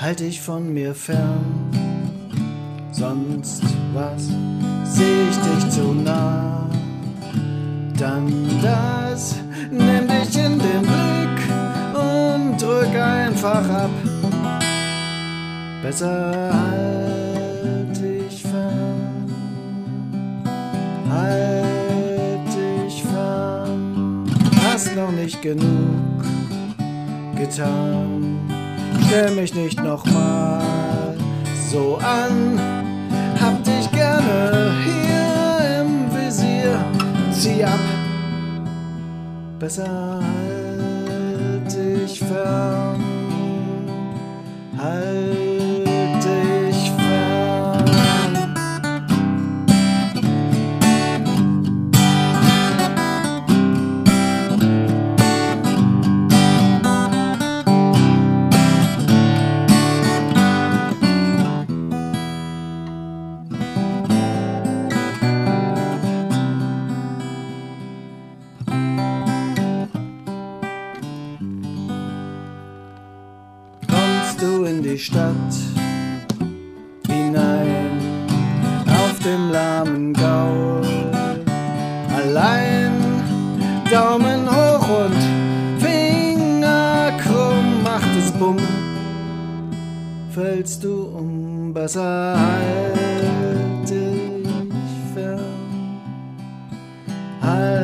halt dich von mir fern. Sonst was seh ich dich zu nah. Dann das, nimm dich in den Blick und drück einfach ab. Besser halt dich fern. Halt dich fern. Hast noch nicht genug getan. Stell mich nicht nochmal so an. Hab dich gerne hier im Visier. Zieh ab. Besser du in die Stadt hinein, auf dem lahmen Gaul. Allein, Daumen hoch und Finger krumm, macht es bumm, fällst du um, besser halte dich fern. Halt